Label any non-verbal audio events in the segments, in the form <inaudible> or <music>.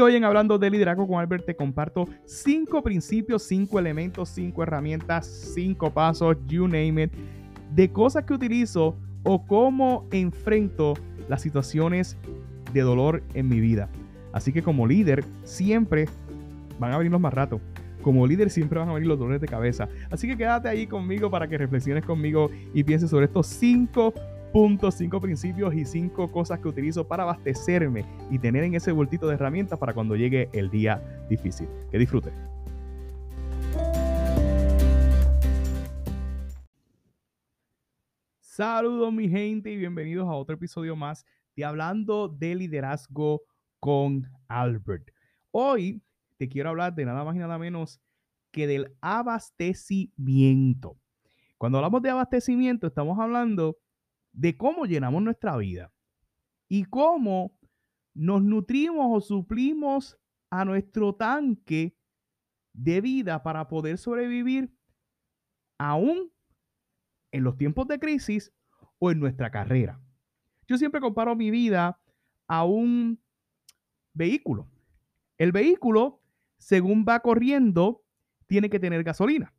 Hoy en Hablando de Liderazgo con Albert te comparto cinco principios, cinco elementos, cinco herramientas, cinco pasos, you name it, de cosas que utilizo o cómo enfrento las situaciones de dolor en mi vida. Así que como líder siempre van a venir los más ratos. Como líder siempre van a venir los dolores de cabeza. Así que quédate ahí conmigo para que reflexiones conmigo y pienses sobre estos cinco puntos, cinco principios y cinco cosas que utilizo para abastecerme y tener en ese bultito de herramientas para cuando llegue el día difícil. Que disfrutes. Saludos mi gente y bienvenidos a otro episodio más de Hablando de Liderazgo con Albert. Hoy te quiero hablar de nada más y nada menos que del abastecimiento. Cuando hablamos de abastecimiento estamos hablando de cómo llenamos nuestra vida y cómo nos nutrimos o suplimos a nuestro tanque de vida para poder sobrevivir aún en los tiempos de crisis o en nuestra carrera. Yo siempre comparo mi vida a un vehículo. El vehículo, según va corriendo, tiene que tener gasolina.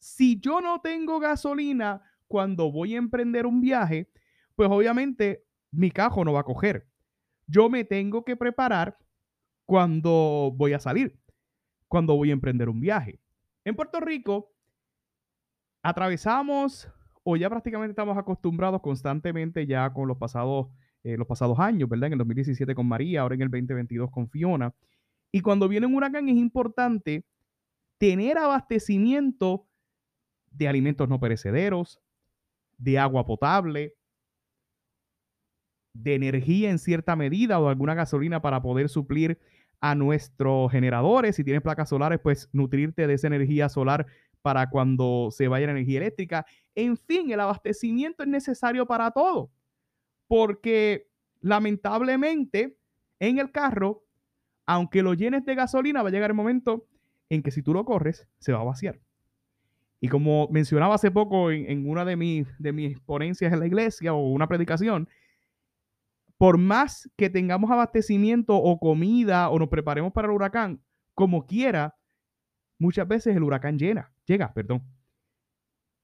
Si yo no tengo gasolina cuando voy a emprender un viaje, pues obviamente mi cajo no va a coger. Yo me tengo que preparar cuando voy a salir, cuando voy a emprender un viaje. En Puerto Rico, atravesamos o ya prácticamente estamos acostumbrados constantemente ya con los pasados, eh, los pasados años, ¿verdad? En el 2017 con María, ahora en el 2022 con Fiona. Y cuando viene un huracán es importante tener abastecimiento de alimentos no perecederos, de agua potable, de energía en cierta medida o alguna gasolina para poder suplir a nuestros generadores. Si tienes placas solares, pues nutrirte de esa energía solar para cuando se vaya la energía eléctrica. En fin, el abastecimiento es necesario para todo, porque lamentablemente en el carro, aunque lo llenes de gasolina, va a llegar el momento en que si tú lo corres, se va a vaciar. Y como mencionaba hace poco en, una de, mis, de mis ponencias en la iglesia o una predicación, por más que tengamos abastecimiento o comida o nos preparemos para el huracán, como quiera, muchas veces el huracán llena, llega, perdón.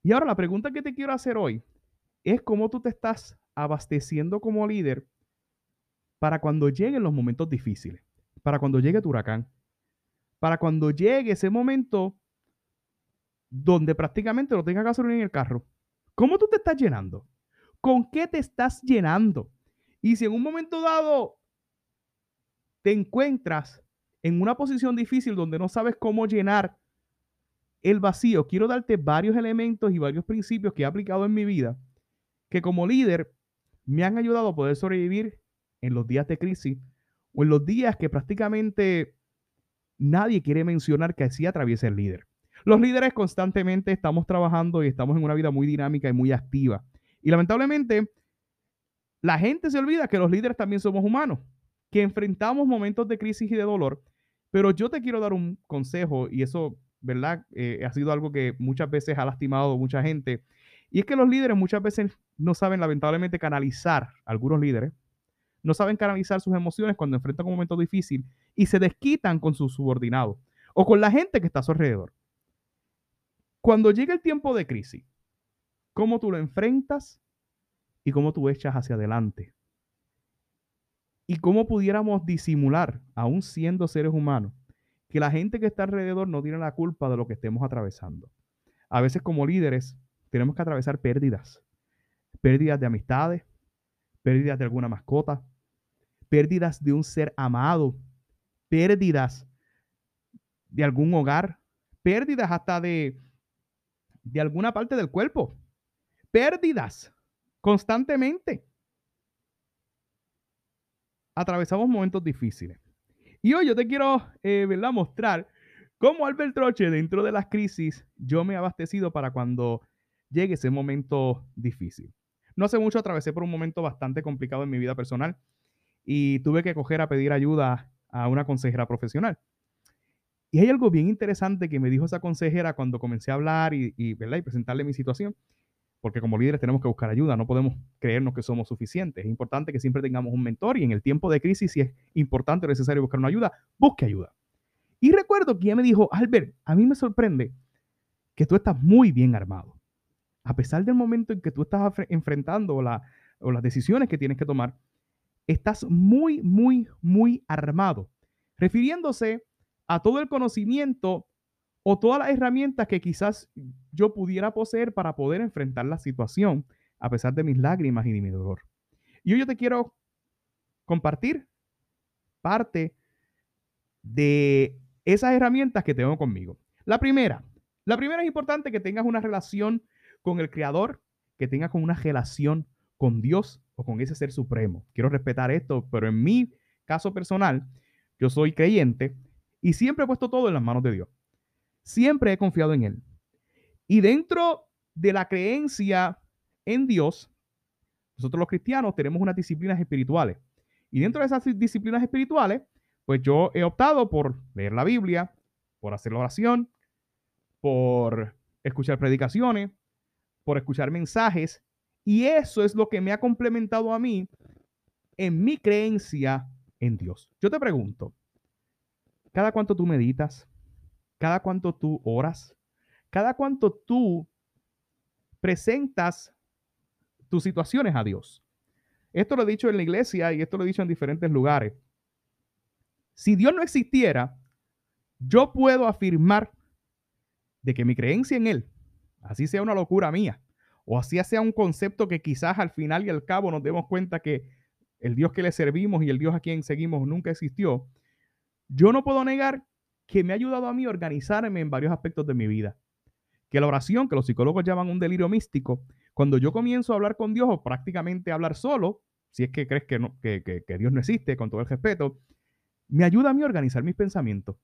Y ahora la pregunta que te quiero hacer hoy es cómo tú te estás abasteciendo como líder para cuando lleguen los momentos difíciles, para cuando llegue tu huracán, para cuando llegue ese momento donde prácticamente no tengas gasolina en el carro. ¿Cómo tú te estás llenando? ¿Con qué te estás llenando? Y si en un momento dado te encuentras en una posición difícil donde no sabes cómo llenar el vacío, quiero darte varios elementos y varios principios que he aplicado en mi vida que como líder me han ayudado a poder sobrevivir en los días de crisis o en los días que prácticamente nadie quiere mencionar que así atraviesa el líder. Los líderes constantemente estamos trabajando y estamos en una vida muy dinámica y muy activa. Y lamentablemente, la gente se olvida que los líderes también somos humanos, que enfrentamos momentos de crisis y de dolor. Pero yo te quiero dar un consejo y eso, ¿verdad? Eh, ha sido algo que muchas veces ha lastimado a mucha gente. Y es que los líderes muchas veces no saben lamentablemente canalizar, algunos líderes, no saben canalizar sus emociones cuando enfrentan un momento difícil y se desquitan con sus subordinados o con la gente que está a su alrededor. Cuando llega el tiempo de crisis, ¿cómo tú lo enfrentas y cómo tú echas hacia adelante? Y cómo pudiéramos disimular, aún siendo seres humanos, que la gente que está alrededor no tiene la culpa de lo que estemos atravesando. A veces como líderes tenemos que atravesar pérdidas, pérdidas de amistades, pérdidas de alguna mascota, pérdidas de un ser amado, pérdidas de algún hogar, pérdidas hasta de de alguna parte del cuerpo. Pérdidas constantemente. Atravesamos momentos difíciles. Y hoy yo te quiero eh, mostrar cómo Albert Troche, dentro de las crisis, yo me he abastecido para cuando llegue ese momento difícil. No hace mucho atravesé por un momento bastante complicado en mi vida personal y tuve que coger a pedir ayuda a una consejera profesional. Y hay algo bien interesante que me dijo esa consejera cuando comencé a hablar y, y presentarle mi situación. porque como líderes tenemos que buscar ayuda, no podemos creernos que somos suficientes. Es importante que siempre tengamos un mentor y en el tiempo de crisis, si es importante o necesario buscar una ayuda, busque ayuda. Y recuerdo que ella me dijo, Albert, a mí me sorprende que tú estás muy bien armado. A pesar del momento en que tú estás enfrentando la, o las decisiones que tienes que tomar, estás muy, muy, muy armado. Refiriéndose a todo el conocimiento o todas las herramientas que quizás yo pudiera poseer para poder enfrentar la situación a pesar de mis lágrimas y de mi dolor. Y hoy yo te quiero compartir parte de esas herramientas que tengo conmigo. La primera, la primera es importante que tengas una relación con el Creador, que tengas una relación con Dios o con ese ser supremo. Quiero respetar esto, pero en mi caso personal, yo soy creyente y siempre he puesto todo en las manos de Dios. Siempre he confiado en Él. Y dentro de la creencia en Dios, nosotros los cristianos tenemos unas disciplinas espirituales. Y dentro de esas disciplinas espirituales, pues yo he optado por leer la Biblia, por hacer la oración, por escuchar predicaciones, por escuchar mensajes. Y eso es lo que me ha complementado a mí en mi creencia en Dios. Yo te pregunto, ¿cada cuánto tú meditas? cada cuanto tú oras, cada cuanto tú presentas tus situaciones a Dios. Esto lo he dicho en la iglesia y esto lo he dicho en diferentes lugares. Si Dios no existiera, yo puedo afirmar de que mi creencia en Él, así sea una locura mía, o así sea un concepto que quizás al final y al cabo nos demos cuenta que el Dios que le servimos y el Dios a quien seguimos nunca existió, yo no puedo negar que me ha ayudado a mí a organizarme en varios aspectos de mi vida. Que la oración, que los psicólogos llaman un delirio místico, cuando yo comienzo a hablar con Dios o prácticamente a hablar solo, si es que crees que, no, que, que Dios no existe, con todo el respeto, me ayuda a mí a organizar mis pensamientos.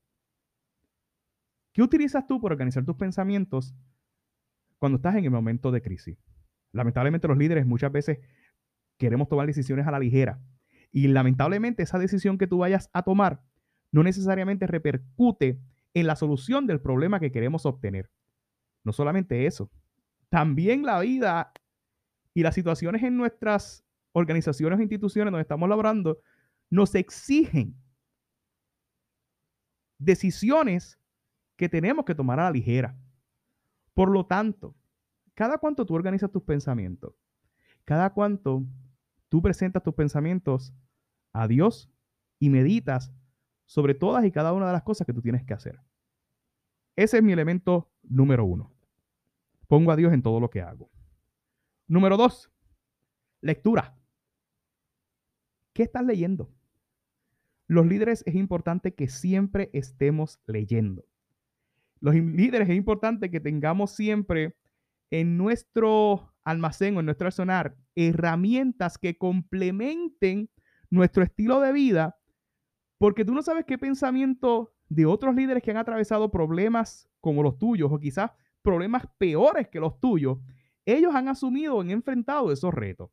¿Qué utilizas tú para organizar tus pensamientos cuando estás en el momento de crisis? Lamentablemente los líderes muchas veces queremos tomar decisiones a la ligera. Y lamentablemente esa decisión que tú vayas a tomar no necesariamente repercute en la solución del problema que queremos obtener. No solamente eso, también la vida y las situaciones en nuestras organizaciones o instituciones donde estamos laborando nos exigen decisiones que tenemos que tomar a la ligera. Por lo tanto, cada cuanto tú organizas tus pensamientos, cada cuanto tú presentas tus pensamientos a Dios y meditas sobre todas y cada una de las cosas que tú tienes que hacer. Ese es mi elemento número uno. Pongo a Dios en todo lo que hago. Número dos, lectura. ¿Qué estás leyendo? Los líderes es importante que siempre estemos leyendo. Los líderes es importante que tengamos siempre en nuestro almacén o en nuestro arsenal herramientas que complementen nuestro estilo de vida porque tú no sabes qué pensamiento de otros líderes que han atravesado problemas como los tuyos o quizás problemas peores que los tuyos, ellos han asumido o enfrentado esos retos.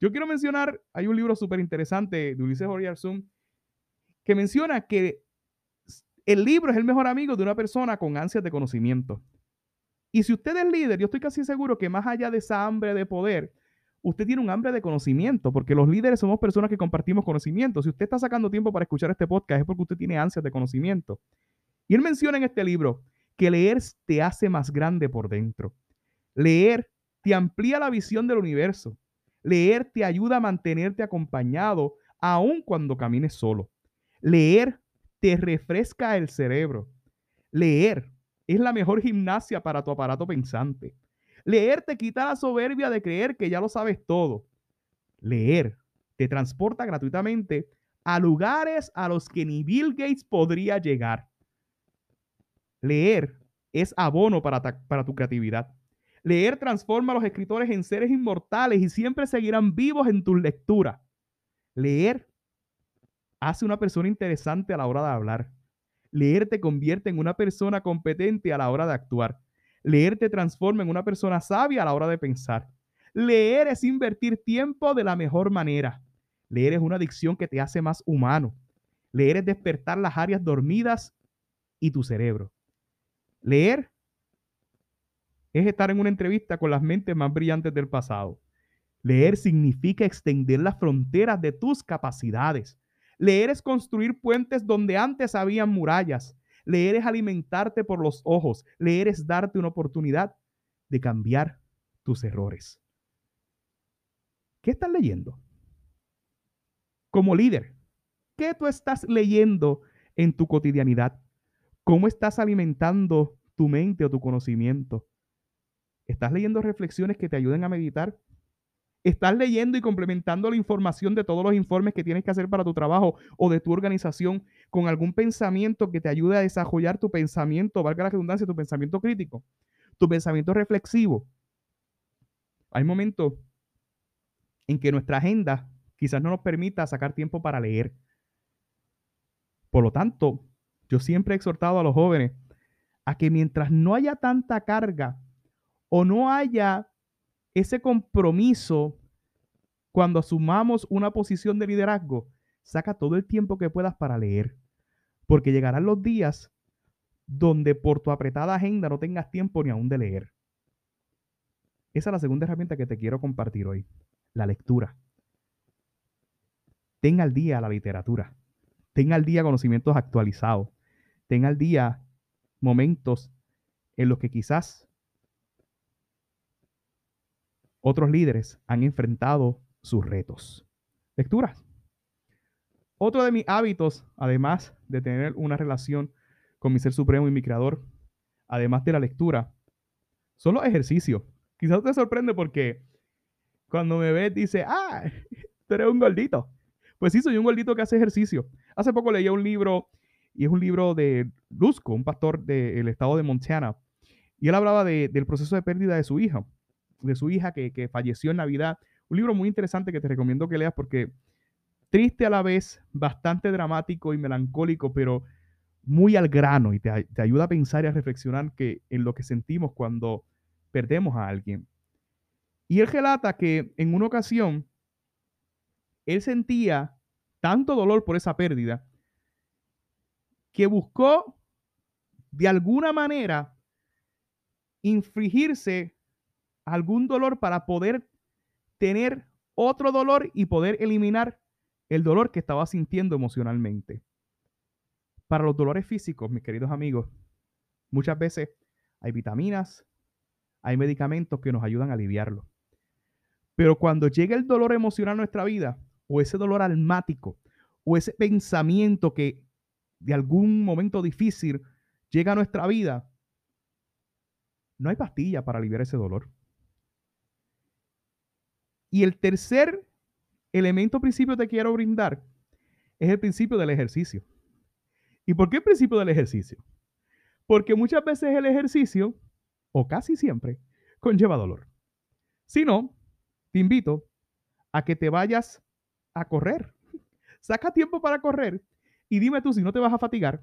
Yo quiero mencionar, hay un libro súper interesante de Ulises Oriarzún que menciona que el libro es el mejor amigo de una persona con ansias de conocimiento. Y si usted es líder, yo estoy casi seguro que más allá de esa hambre de poder, usted tiene un hambre de conocimiento, porque los líderes somos personas que compartimos conocimiento. Si usted está sacando tiempo para escuchar este podcast es porque usted tiene ansias de conocimiento. Y él menciona en este libro que leer te hace más grande por dentro. Leer te amplía la visión del universo. Leer te ayuda a mantenerte acompañado aun cuando camines solo. Leer te refresca el cerebro. Leer es la mejor gimnasia para tu aparato pensante. Leer te quita la soberbia de creer que ya lo sabes todo. Leer te transporta gratuitamente a lugares a los que ni Bill Gates podría llegar. Leer es abono para, tu creatividad. Leer transforma a los escritores en seres inmortales y siempre seguirán vivos en tus lecturas. Leer hace una persona interesante a la hora de hablar. Leer te convierte en una persona competente a la hora de actuar. Leer te transforma en una persona sabia a la hora de pensar. Leer es invertir tiempo de la mejor manera. Leer es una adicción que te hace más humano. Leer es despertar las áreas dormidas y tu cerebro. Leer es estar en una entrevista con las mentes más brillantes del pasado. Leer significa extender las fronteras de tus capacidades. Leer es construir puentes donde antes habían murallas. Leer es alimentarte por los ojos. Leer es darte una oportunidad de cambiar tus errores. ¿Qué estás leyendo? Como líder, ¿qué tú estás leyendo en tu cotidianidad? ¿Cómo estás alimentando tu mente o tu conocimiento? ¿Estás leyendo reflexiones que te ayuden a meditar? ¿Estás leyendo y complementando la información de todos los informes que tienes que hacer para tu trabajo o de tu organización con algún pensamiento que te ayude a desarrollar tu pensamiento, valga la redundancia, tu pensamiento crítico, tu pensamiento reflexivo? Hay momentos en que nuestra agenda quizás no nos permita sacar tiempo para leer. Por lo tanto, yo siempre he exhortado a los jóvenes a que mientras no haya tanta carga o no haya ese compromiso cuando asumamos una posición de liderazgo, saca todo el tiempo que puedas para leer. Porque llegarán los días donde por tu apretada agenda no tengas tiempo ni aún de leer. Esa es la segunda herramienta que te quiero compartir hoy, la lectura. Ten al día la literatura. Ten al día conocimientos actualizados. Ten al día momentos en los que quizás otros líderes han enfrentado sus retos. Lecturas. Otro de mis hábitos, además de tener una relación con mi ser supremo y mi creador, además de la lectura, son los ejercicios. Quizás te sorprende porque cuando me ves dice, ah, <laughs> tú eres un gordito. Pues sí, soy un gordito que hace ejercicio. Hace poco leí un libro, y es un libro de Lusco, un pastor del estado de Montana, y él hablaba del proceso de pérdida de su hija, de su hija que, que falleció en Navidad. Un libro muy interesante que te recomiendo que leas porque triste a la vez, bastante dramático y melancólico, pero muy al grano y te, te, ayuda a pensar y a reflexionar que en lo que sentimos cuando perdemos a alguien. Y él relata que en una ocasión él sentía tanto dolor por esa pérdida que buscó de alguna manera infligirse algún dolor para poder tener otro dolor y poder eliminar el dolor que estaba sintiendo emocionalmente. Para los dolores físicos, mis queridos amigos, muchas veces hay vitaminas, hay medicamentos que nos ayudan a aliviarlo. Pero cuando llega el dolor emocional a nuestra vida, o ese dolor almático o ese pensamiento que de algún momento difícil llega a nuestra vida, no hay pastilla para aliviar ese dolor. Y el tercer elemento principio que te quiero brindar es el principio del ejercicio. ¿Y por qué el principio del ejercicio? Porque muchas veces el ejercicio, o casi siempre, conlleva dolor. Si no, te invito a que te vayas a correr. Saca tiempo para correr y dime tú si no te vas a fatigar.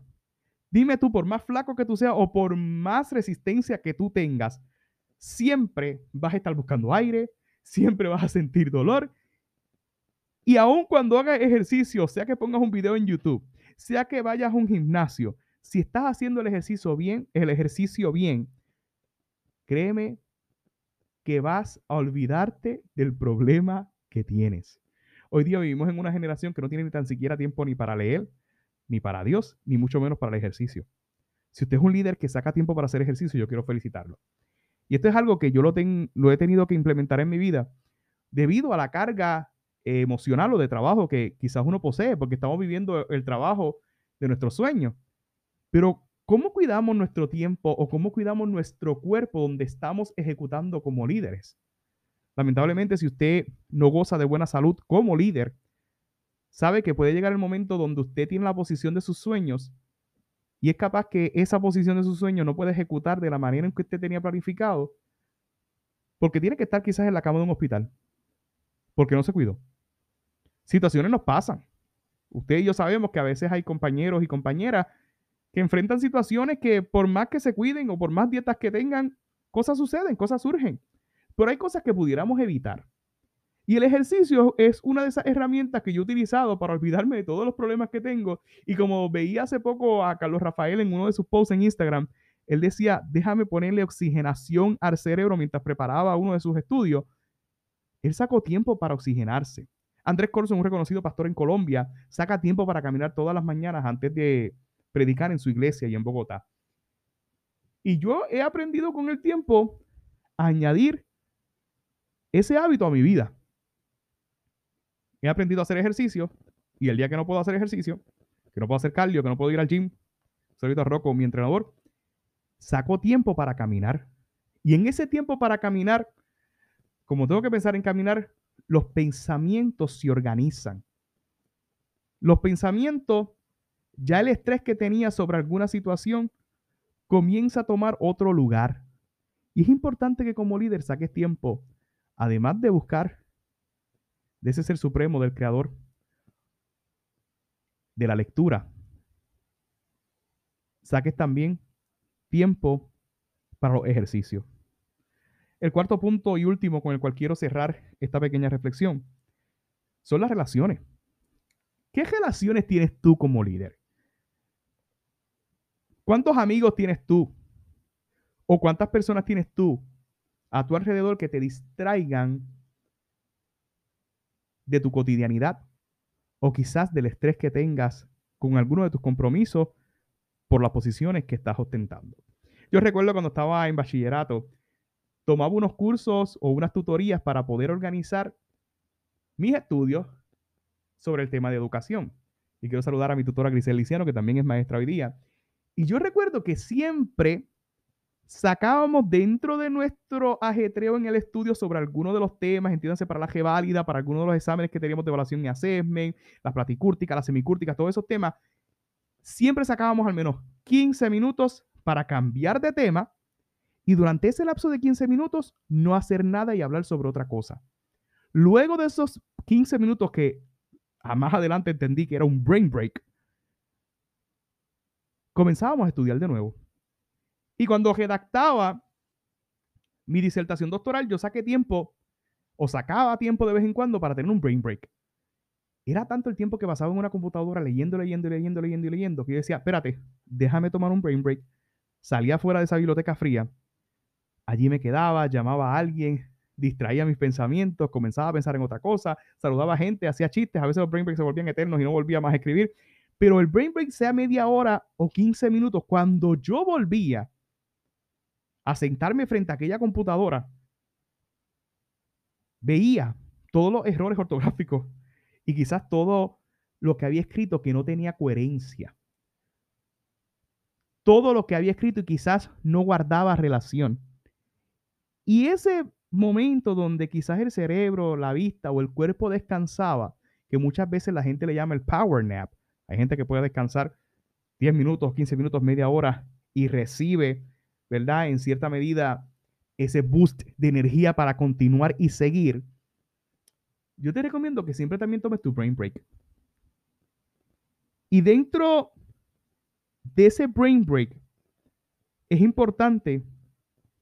Dime tú, por más flaco que tú seas o por más resistencia que tú tengas, siempre vas a estar buscando aire, siempre vas a sentir dolor. Y aun cuando hagas ejercicio, sea que pongas un video en YouTube, sea que vayas a un gimnasio, si estás haciendo el ejercicio bien, el ejercicio bien, créeme que vas a olvidarte del problema que tienes. Hoy día vivimos en una generación que no tiene ni tan siquiera tiempo ni para leer, ni para Dios, ni mucho menos para el ejercicio. Si usted es un líder que saca tiempo para hacer ejercicio, yo quiero felicitarlo. Y esto es algo que yo lo, he tenido que implementar en mi vida debido a la carga emocional o de trabajo que quizás uno posee, porque estamos viviendo el trabajo de nuestros sueños. Pero, ¿cómo cuidamos nuestro tiempo o cómo cuidamos nuestro cuerpo donde estamos ejecutando como líderes? Lamentablemente, si usted no goza de buena salud como líder, sabe que puede llegar el momento donde usted tiene la posición de sus sueños y es capaz que esa posición de sus sueños no puede ejecutar de la manera en que usted tenía planificado porque tiene que estar quizás en la cama de un hospital porque no se cuidó. Situaciones nos pasan. Usted y yo sabemos que a veces hay compañeros y compañeras que enfrentan situaciones que por más que se cuiden o por más dietas que tengan, cosas suceden, cosas surgen. Pero hay cosas que pudiéramos evitar. Y el ejercicio es una de esas herramientas que yo he utilizado para olvidarme de todos los problemas que tengo. Y como veía hace poco a Carlos Rafael en uno de sus posts en Instagram, él decía, déjame ponerle oxigenación al cerebro mientras preparaba uno de sus estudios. Él sacó tiempo para oxigenarse. Andrés Corso, un reconocido pastor en Colombia, saca tiempo para caminar todas las mañanas antes de predicar en su iglesia y en Bogotá. Y yo he aprendido con el tiempo a añadir ese hábito a mi vida. He aprendido a hacer ejercicio y el día que no puedo hacer ejercicio, que no puedo hacer cardio, que no puedo ir al gym, soy Rocco, mi entrenador, saco tiempo para caminar. Y en ese tiempo para caminar, como tengo que pensar en caminar, los pensamientos se organizan. Los pensamientos, ya el estrés que tenía sobre alguna situación, comienza a tomar otro lugar. Y es importante que como líder saques tiempo, además de buscar de ese ser supremo, del creador, de la lectura, saques también tiempo para los ejercicios. El cuarto punto y último con el cual quiero cerrar esta pequeña reflexión son las relaciones. ¿Qué relaciones tienes tú como líder? ¿Cuántos amigos tienes tú? ¿O cuántas personas tienes tú a tu alrededor que te distraigan de tu cotidianidad o quizás del estrés que tengas con alguno de tus compromisos por las posiciones que estás ostentando? Yo recuerdo cuando estaba en bachillerato, tomaba unos cursos o unas tutorías para poder organizar mis estudios sobre el tema de educación. Y quiero saludar a mi tutora Grisel Liciano, que también es maestra hoy día. Y yo recuerdo que siempre sacábamos dentro de nuestro ajetreo en el estudio sobre algunos de los temas, entiéndanse para la G válida, para algunos de los exámenes que teníamos de evaluación y assessment, las platicúrticas, las semicúrticas, todos esos temas, siempre sacábamos al menos 15 minutos para cambiar de tema y durante ese lapso de 15 minutos no hacer nada y hablar sobre otra cosa. Luego de esos 15 minutos que a más adelante entendí que era un brain break, comenzábamos a estudiar de nuevo. Y cuando redactaba mi disertación doctoral, yo saqué tiempo o sacaba tiempo de vez en cuando para tener un brain break. Era tanto el tiempo que pasaba en una computadora leyendo, leyendo, leyendo, leyendo leyendo que yo decía, espérate, déjame tomar un brain break salía fuera de esa biblioteca fría, allí me quedaba, llamaba a alguien, distraía mis pensamientos, comenzaba a pensar en otra cosa, saludaba a gente, hacía chistes, a veces los brain breaks se volvían eternos y no volvía más a escribir, pero el brain break sea media hora o 15 minutos, cuando yo volvía a sentarme frente a aquella computadora, veía todos los errores ortográficos y quizás todo lo que había escrito que no tenía coherencia todo lo que había escrito y quizás no guardaba relación. Y ese momento donde quizás el cerebro, la vista o el cuerpo descansaba, que muchas veces la gente le llama el power nap. Hay gente que puede descansar 10 minutos, 15 minutos, media hora y recibe, ¿verdad? En cierta medida ese boost de energía para continuar y seguir. Yo te recomiendo que siempre también tomes tu brain break. Y dentro de ese brain break, es importante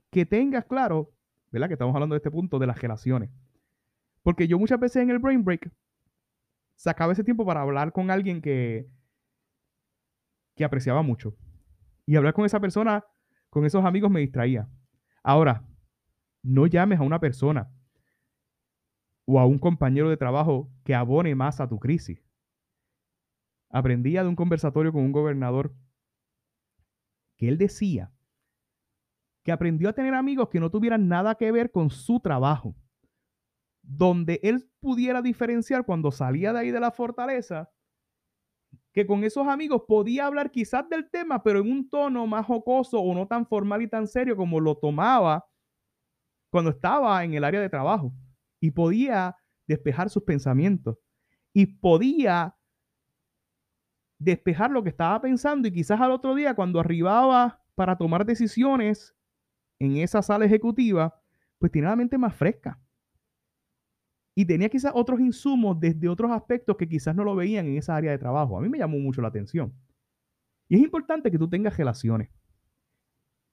que tengas claro, ¿verdad? Que estamos hablando de este punto de las relaciones. Porque yo muchas veces en el brain break sacaba ese tiempo para hablar con alguien que, que apreciaba mucho. Y hablar con esa persona, con esos amigos me distraía. Ahora, no llames a una persona o a un compañero de trabajo que abone más a tu crisis. Aprendía de un conversatorio con un gobernador que él decía que aprendió a tener amigos que no tuvieran nada que ver con su trabajo, donde él pudiera diferenciar cuando salía de ahí de la fortaleza, que con esos amigos podía hablar quizás del tema, pero en un tono más jocoso o no tan formal y tan serio como lo tomaba cuando estaba en el área de trabajo. Y podía despejar sus pensamientos. Y podía despejar lo que estaba pensando y quizás al otro día cuando arribaba para tomar decisiones en esa sala ejecutiva, pues tenía la mente más fresca. Y tenía quizás otros insumos desde otros aspectos que quizás no lo veían en esa área de trabajo. A mí me llamó mucho la atención. Y es importante que tú tengas relaciones.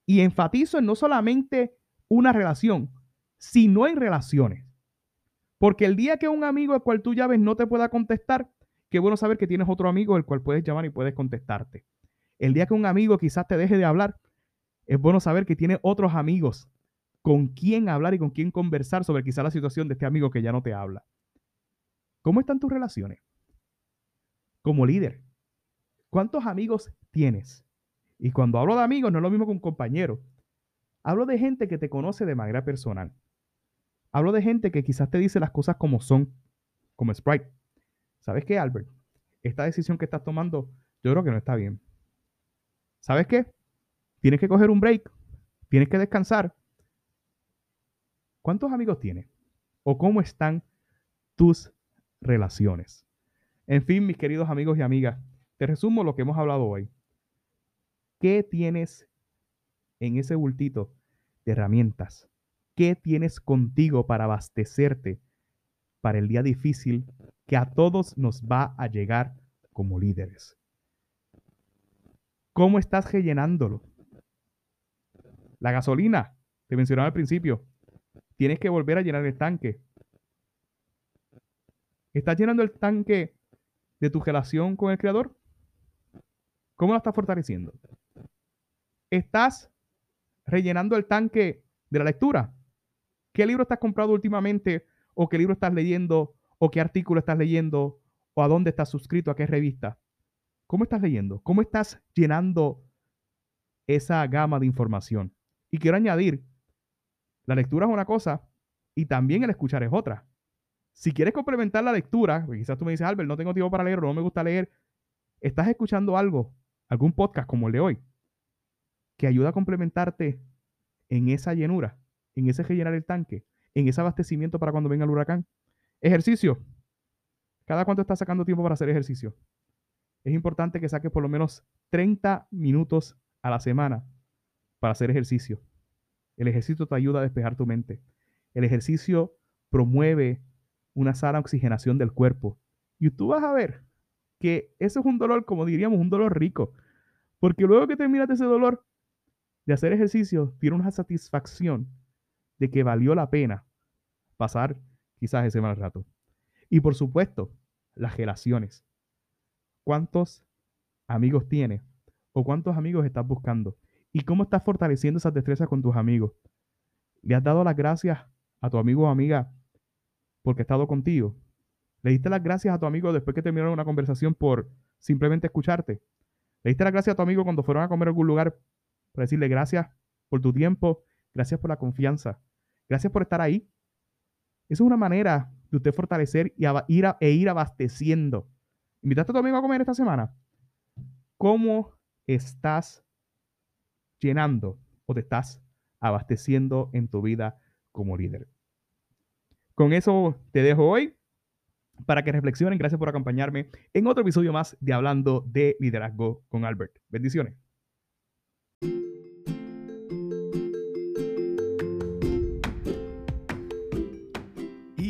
Y enfatizo en no solamente una relación, sino en relaciones. Porque el día que un amigo al cual tú llaves no te pueda contestar, Qué bueno saber que tienes otro amigo el cual puedes llamar y puedes contestarte. El día que un amigo quizás te deje de hablar, Es bueno saber que tiene otros amigos con quien hablar y con quien conversar sobre quizá la situación de este amigo que ya no te habla. ¿Cómo están tus relaciones? Como líder, ¿cuántos amigos tienes? Y cuando hablo de amigos, no es lo mismo que un compañero. Hablo de gente que te conoce de manera personal. Hablo de gente que quizás te dice las cosas como son, como Sprite. ¿Sabes qué, Albert? Esta decisión que estás tomando, yo creo que no está bien. ¿Sabes qué? Tienes que coger un break. Tienes que descansar. ¿Cuántos amigos tienes? ¿O cómo están tus relaciones? En fin, mis queridos amigos y amigas, te resumo lo que hemos hablado hoy. ¿Qué tienes en ese bultito de herramientas? ¿Qué tienes contigo para abastecerte para el día difícil que a todos nos va a llegar como líderes? ¿Cómo estás rellenándolo? La gasolina, te mencionaba al principio, tienes que volver a llenar el tanque. ¿Estás llenando el tanque de tu relación con el Creador? ¿Cómo lo estás fortaleciendo? ¿Estás rellenando el tanque de la lectura? ¿Qué libro estás comprando últimamente? ¿O qué libro estás leyendo? ¿O qué artículo estás leyendo? ¿O a dónde estás suscrito? ¿A qué revista? ¿Cómo estás leyendo? ¿Cómo estás llenando esa gama de información? Y quiero añadir, la lectura es una cosa y también el escuchar es otra. Si quieres complementar la lectura, quizás tú me dices, Albert, no tengo tiempo para leer no me gusta leer, estás escuchando algo, algún podcast como el de hoy, que ayuda a complementarte en esa llenura, en ese rellenar el tanque, en ese abastecimiento para cuando venga el huracán. Ejercicio. ¿Cada cuánto estás sacando tiempo para hacer ejercicio? Es importante que saques por lo menos 30 minutos a la semana para hacer ejercicio. El ejercicio te ayuda a despejar tu mente. El ejercicio promueve una sana oxigenación del cuerpo. Y tú vas a ver que eso es un dolor, como diríamos, un dolor rico. Porque luego que terminas ese dolor, de hacer ejercicio tiene una satisfacción de que valió la pena pasar quizás ese mal rato. Y por supuesto, las relaciones. ¿Cuántos amigos tienes? ¿O cuántos amigos estás buscando? ¿Y cómo estás fortaleciendo esas destrezas con tus amigos? ¿Le has dado las gracias a tu amigo o amiga porque ha estado contigo? ¿Le diste las gracias a tu amigo después que terminaron una conversación por simplemente escucharte? ¿Le diste las gracias a tu amigo cuando fueron a comer a algún lugar para decirle gracias por tu tiempo, gracias por la confianza, gracias por estar ahí. Esa es una manera de usted fortalecer y ir e ir abasteciendo. ¿Invitaste a tu amigo a comer esta semana? ¿Cómo estás llenando o te estás abasteciendo en tu vida como líder? Con eso te dejo hoy para que reflexionen. Gracias por acompañarme en otro episodio más de Hablando de Liderazgo con Albert. Bendiciones.